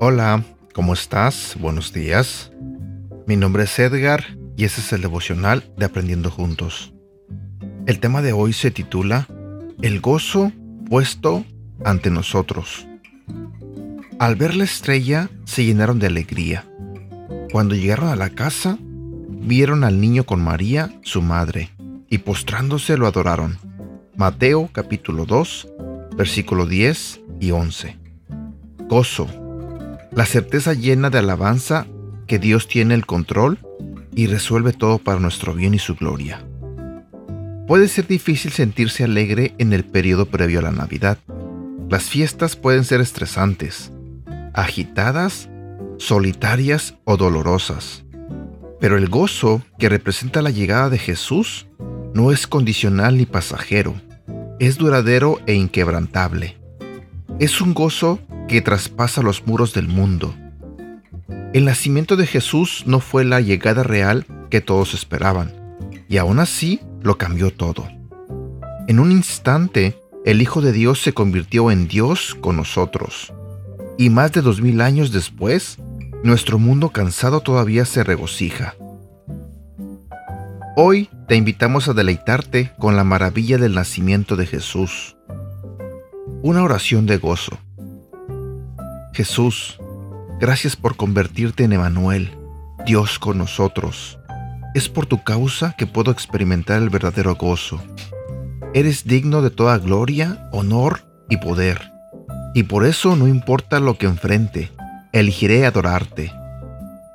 Hola, ¿cómo estás? Buenos días. Mi nombre es Edgar y este es el devocional de Aprendiendo Juntos. El tema de hoy se titula El gozo puesto ante nosotros. Al ver la estrella se llenaron de alegría. Cuando llegaron a la casa, vieron al niño con María, su madre, y postrándose lo adoraron. Mateo capítulo 2, versículo 10 y 11. Gozo la certeza llena de alabanza que Dios tiene el control y resuelve todo para nuestro bien y su gloria. Puede ser difícil sentirse alegre en el periodo previo a la Navidad. Las fiestas pueden ser estresantes, agitadas, solitarias o dolorosas. Pero el gozo que representa la llegada de Jesús no es condicional ni pasajero, es duradero e inquebrantable. Es un gozo que traspasa los muros del mundo. El nacimiento de Jesús no fue la llegada real que todos esperaban, y aún así lo cambió todo. En un instante, el Hijo de Dios se convirtió en Dios con nosotros, y más de dos mil años después, nuestro mundo cansado todavía se regocija. Hoy te invitamos a deleitarte con la maravilla del nacimiento de Jesús. Una oración de gozo. Jesús, gracias por convertirte en Emanuel, Dios con nosotros. Es por tu causa que puedo experimentar el verdadero gozo. Eres digno de toda gloria, honor y poder. Y por eso no importa lo que enfrente, elegiré adorarte.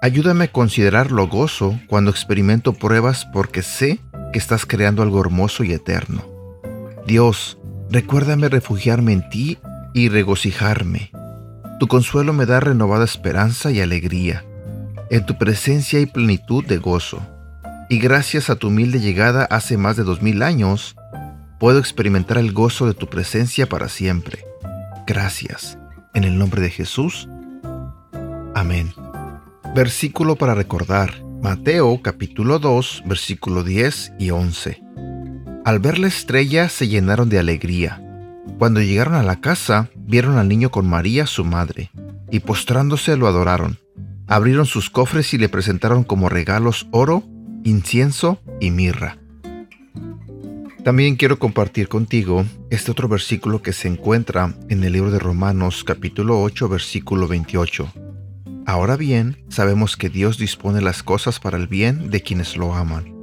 Ayúdame a considerar lo gozo cuando experimento pruebas porque sé que estás creando algo hermoso y eterno. Dios, recuérdame refugiarme en ti y regocijarme tu consuelo me da renovada esperanza y alegría. En tu presencia hay plenitud de gozo. Y gracias a tu humilde llegada hace más de dos mil años, puedo experimentar el gozo de tu presencia para siempre. Gracias. En el nombre de Jesús. Amén. Versículo para recordar. Mateo capítulo 2, versículo 10 y 11. Al ver la estrella se llenaron de alegría. Cuando llegaron a la casa, vieron al niño con María, su madre, y postrándose lo adoraron. Abrieron sus cofres y le presentaron como regalos oro, incienso y mirra. También quiero compartir contigo este otro versículo que se encuentra en el libro de Romanos capítulo 8 versículo 28. Ahora bien, sabemos que Dios dispone las cosas para el bien de quienes lo aman,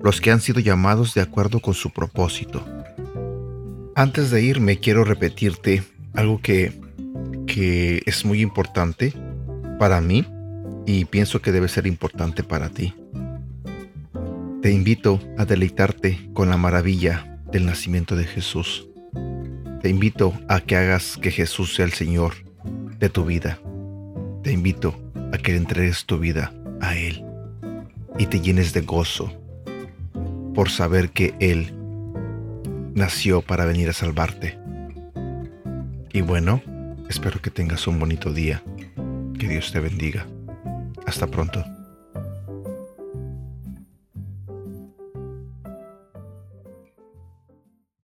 los que han sido llamados de acuerdo con su propósito. Antes de irme, quiero repetirte algo que, que es muy importante para mí y pienso que debe ser importante para ti. Te invito a deleitarte con la maravilla del nacimiento de Jesús. Te invito a que hagas que Jesús sea el Señor de tu vida. Te invito a que entregues tu vida a Él y te llenes de gozo por saber que Él nació para venir a salvarte. Y bueno, espero que tengas un bonito día. Que Dios te bendiga. Hasta pronto.